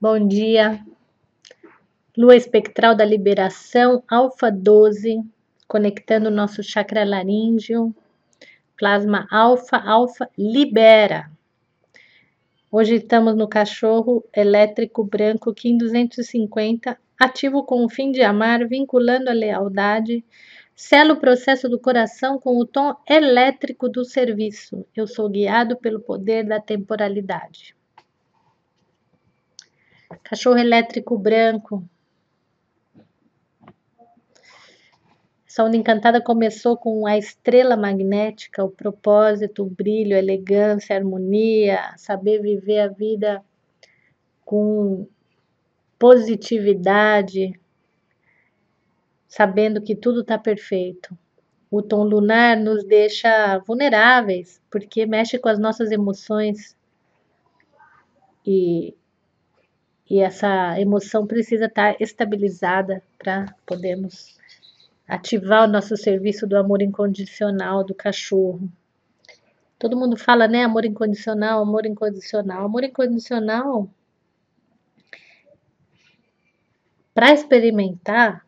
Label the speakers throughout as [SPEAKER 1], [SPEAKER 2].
[SPEAKER 1] Bom dia. Lua espectral da liberação, alfa 12, conectando o nosso chakra laríngeo. Plasma alfa, alfa libera. Hoje estamos no cachorro elétrico branco Kim 250, ativo com o fim de amar, vinculando a lealdade. Selo o processo do coração com o tom elétrico do serviço. Eu sou guiado pelo poder da temporalidade. Cachorro elétrico branco. Essa onda encantada começou com a estrela magnética, o propósito, o brilho, a elegância, a harmonia, saber viver a vida com positividade, sabendo que tudo está perfeito. O tom lunar nos deixa vulneráveis, porque mexe com as nossas emoções. E e essa emoção precisa estar estabilizada para podermos ativar o nosso serviço do amor incondicional do cachorro. Todo mundo fala, né? Amor incondicional, amor incondicional. Amor incondicional. Para experimentar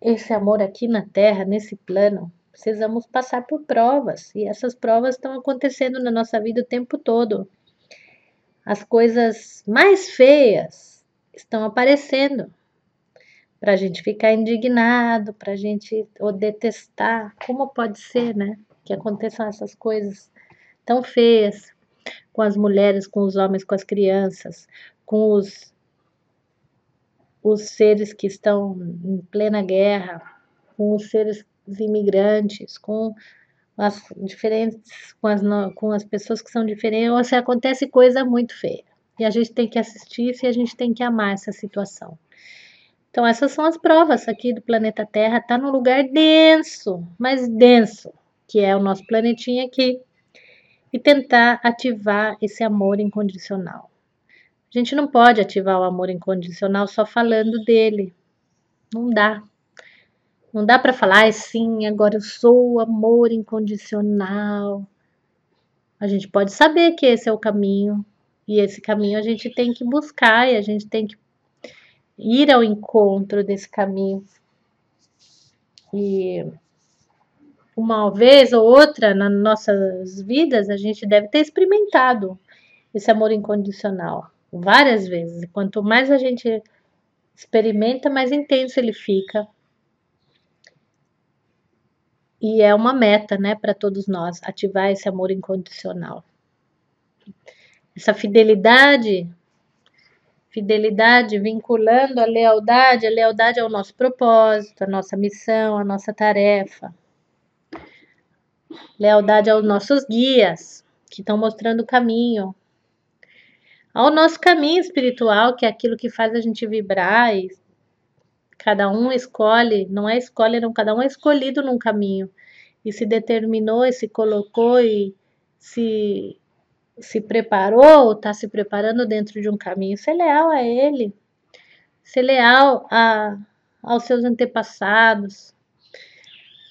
[SPEAKER 1] esse amor aqui na Terra, nesse plano, precisamos passar por provas. E essas provas estão acontecendo na nossa vida o tempo todo as coisas mais feias estão aparecendo para a gente ficar indignado, para a gente ou detestar. Como pode ser, né? Que aconteçam essas coisas tão feias com as mulheres, com os homens, com as crianças, com os, os seres que estão em plena guerra, com os seres imigrantes, com as diferentes com as, com as pessoas que são diferentes, ou se acontece coisa muito feia. E a gente tem que assistir e a gente tem que amar essa situação. Então, essas são as provas aqui do planeta Terra. Está num lugar denso, mais denso, que é o nosso planetinha aqui. E tentar ativar esse amor incondicional. A gente não pode ativar o amor incondicional só falando dele. Não dá. Não dá para falar assim, agora eu sou amor incondicional. A gente pode saber que esse é o caminho, e esse caminho a gente tem que buscar e a gente tem que ir ao encontro desse caminho. E uma vez ou outra nas nossas vidas, a gente deve ter experimentado esse amor incondicional várias vezes. E quanto mais a gente experimenta, mais intenso ele fica. E é uma meta, né, para todos nós, ativar esse amor incondicional. Essa fidelidade, fidelidade vinculando a lealdade, a lealdade ao nosso propósito, a nossa missão, a nossa tarefa. Lealdade aos nossos guias, que estão mostrando o caminho. Ao nosso caminho espiritual, que é aquilo que faz a gente vibrar e Cada um escolhe, não é escolhe, não, cada um é escolhido num caminho. E se determinou e se colocou e se se preparou, está se preparando dentro de um caminho, ser leal a ele, ser leal a, aos seus antepassados,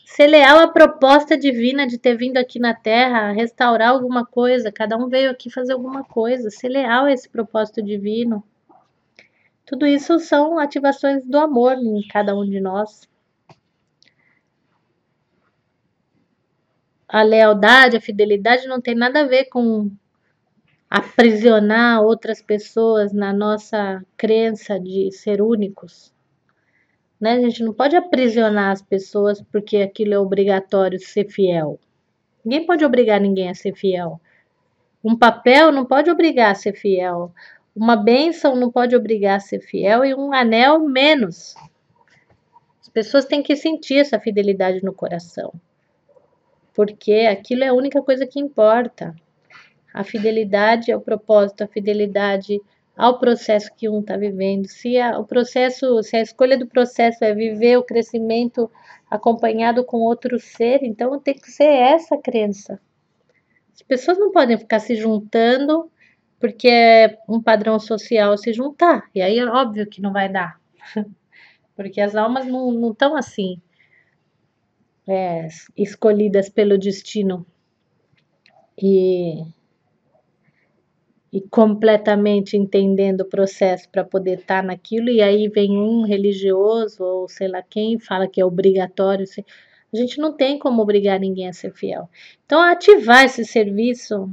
[SPEAKER 1] ser leal à proposta divina de ter vindo aqui na Terra restaurar alguma coisa, cada um veio aqui fazer alguma coisa, ser leal a esse propósito divino. Tudo isso são ativações do amor em cada um de nós. A lealdade, a fidelidade não tem nada a ver com aprisionar outras pessoas na nossa crença de ser únicos. Né? A gente não pode aprisionar as pessoas porque aquilo é obrigatório ser fiel. Ninguém pode obrigar ninguém a ser fiel. Um papel não pode obrigar a ser fiel. Uma bênção não pode obrigar a ser fiel e um anel menos. As pessoas têm que sentir essa fidelidade no coração, porque aquilo é a única coisa que importa. A fidelidade ao propósito, a fidelidade ao processo que um está vivendo. Se a, o processo, se a escolha do processo é viver o crescimento acompanhado com outro ser, então tem que ser essa crença. As pessoas não podem ficar se juntando porque é um padrão social se juntar. E aí é óbvio que não vai dar. Porque as almas não estão assim, é, escolhidas pelo destino. E, e completamente entendendo o processo para poder estar tá naquilo, e aí vem um religioso ou sei lá quem fala que é obrigatório. A gente não tem como obrigar ninguém a ser fiel. Então, ativar esse serviço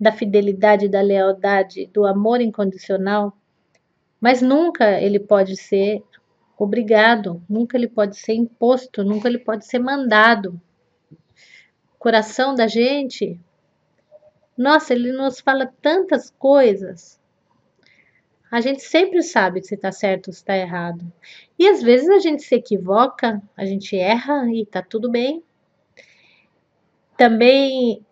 [SPEAKER 1] da fidelidade, da lealdade, do amor incondicional, mas nunca ele pode ser obrigado, nunca ele pode ser imposto, nunca ele pode ser mandado. O coração da gente, nossa, ele nos fala tantas coisas. A gente sempre sabe se está certo ou se está errado. E às vezes a gente se equivoca, a gente erra e está tudo bem. Também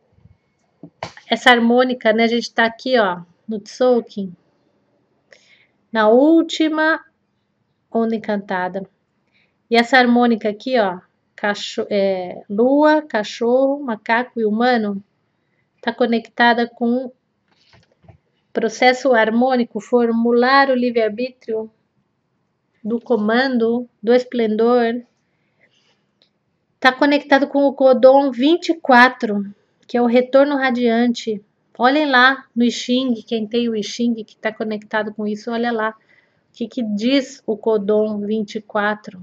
[SPEAKER 1] essa harmônica, né? A gente está aqui, ó, no Tzolk'in, na última onda encantada. E essa harmônica aqui, ó, cachorro, é, lua, cachorro, macaco e humano, está conectada com processo harmônico, formular o livre-arbítrio do comando, do esplendor, está conectado com o codon 24, que é o retorno radiante. Olhem lá no I Ching, quem tem o I Ching que está conectado com isso, olha lá. O que, que diz o codon 24?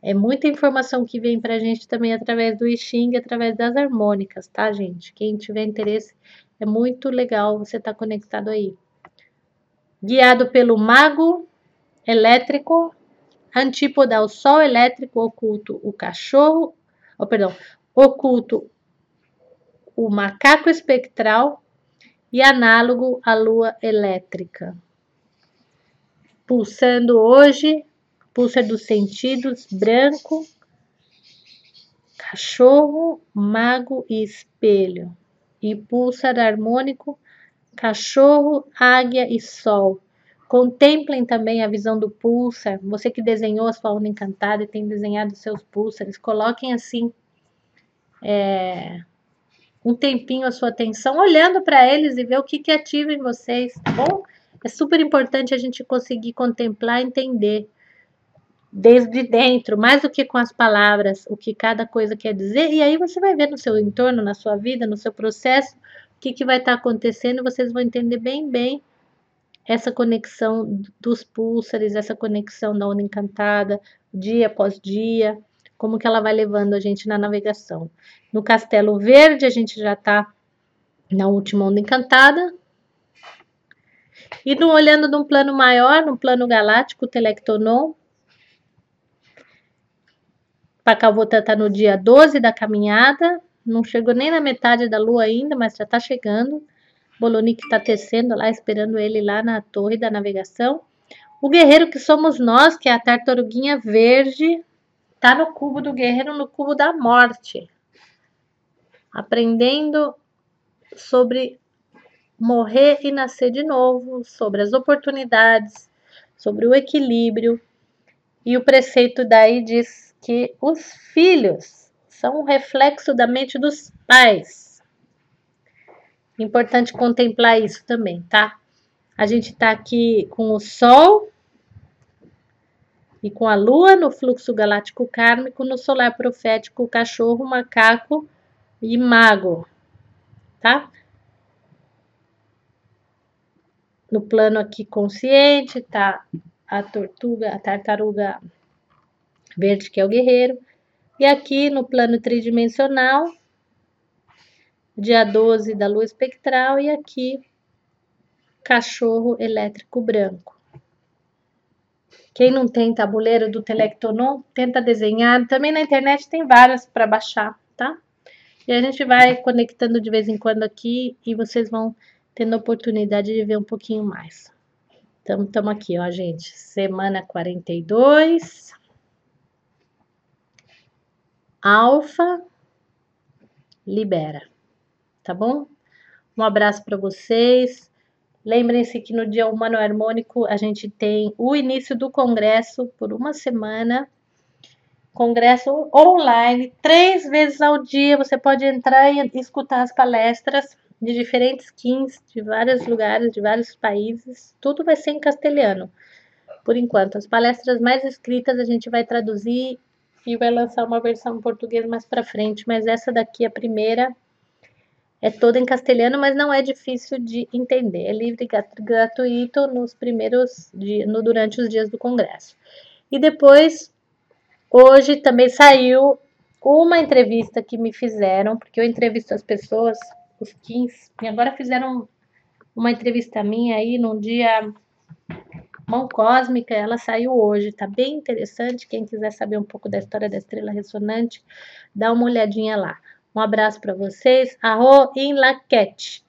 [SPEAKER 1] É muita informação que vem para a gente também através do I Ching, através das harmônicas, tá, gente? Quem tiver interesse, é muito legal você estar tá conectado aí. Guiado pelo mago elétrico, antípoda ao sol elétrico, oculto o cachorro, oh, perdão, oculto o macaco espectral e análogo à lua elétrica. Pulsando hoje, pulsa dos sentidos, branco, cachorro, mago e espelho. E pulsar harmônico, cachorro, águia e sol. Contemplem também a visão do pulsar. Você que desenhou a sua onda encantada e tem desenhado seus pulsares, coloquem assim é, um tempinho a sua atenção, olhando para eles e ver o que, que ativa em vocês, tá bom? É super importante a gente conseguir contemplar entender desde dentro, mais do que com as palavras, o que cada coisa quer dizer, e aí você vai ver no seu entorno, na sua vida, no seu processo, o que, que vai estar tá acontecendo, vocês vão entender bem, bem essa conexão dos púlsares, essa conexão da onda encantada, dia após dia, como que ela vai levando a gente na navegação. No Castelo Verde, a gente já está na última onda encantada. E no, olhando num plano maior, no plano galáctico, Telectonon, Pacalvotã está no dia 12 da caminhada, não chegou nem na metade da lua ainda, mas já está chegando. Bolonic está tecendo lá, esperando ele lá na torre da navegação. O guerreiro que somos nós, que é a tartaruguinha verde, está no cubo do guerreiro, no cubo da morte. Aprendendo sobre morrer e nascer de novo, sobre as oportunidades, sobre o equilíbrio. E o preceito daí diz que os filhos são um reflexo da mente dos pais. Importante contemplar isso também, tá? A gente está aqui com o Sol e com a lua no fluxo galáctico kármico, no solar profético, cachorro, macaco e mago, tá? No plano aqui consciente, tá a tortuga, a tartaruga verde, que é o guerreiro. E aqui no plano tridimensional, dia 12 da lua espectral, e aqui cachorro elétrico branco. Quem não tem tabuleiro do Telectonon, tenta desenhar. Também na internet tem várias para baixar, tá? E a gente vai conectando de vez em quando aqui e vocês vão tendo a oportunidade de ver um pouquinho mais. Então, estamos aqui, ó, gente. Semana 42. Alfa libera, tá bom? Um abraço para vocês. Lembrem-se que no Dia Humano Harmônico a gente tem o início do congresso por uma semana. Congresso online, três vezes ao dia. Você pode entrar e escutar as palestras de diferentes kings, de vários lugares, de vários países. Tudo vai ser em castelhano, por enquanto. As palestras mais escritas a gente vai traduzir e vai lançar uma versão em português mais para frente, mas essa daqui, a primeira, É toda em castelhano, mas não é difícil de entender. É livre e gratuito nos primeiros dias, no, durante os dias do congresso. E depois, hoje também saiu uma entrevista que me fizeram, porque eu entrevisto as pessoas, os 15, e agora fizeram uma entrevista minha aí num dia Mão Cósmica, ela saiu hoje, tá bem interessante. Quem quiser saber um pouco da história da estrela ressonante, dá uma olhadinha lá. Um abraço para vocês. Arro em laquete.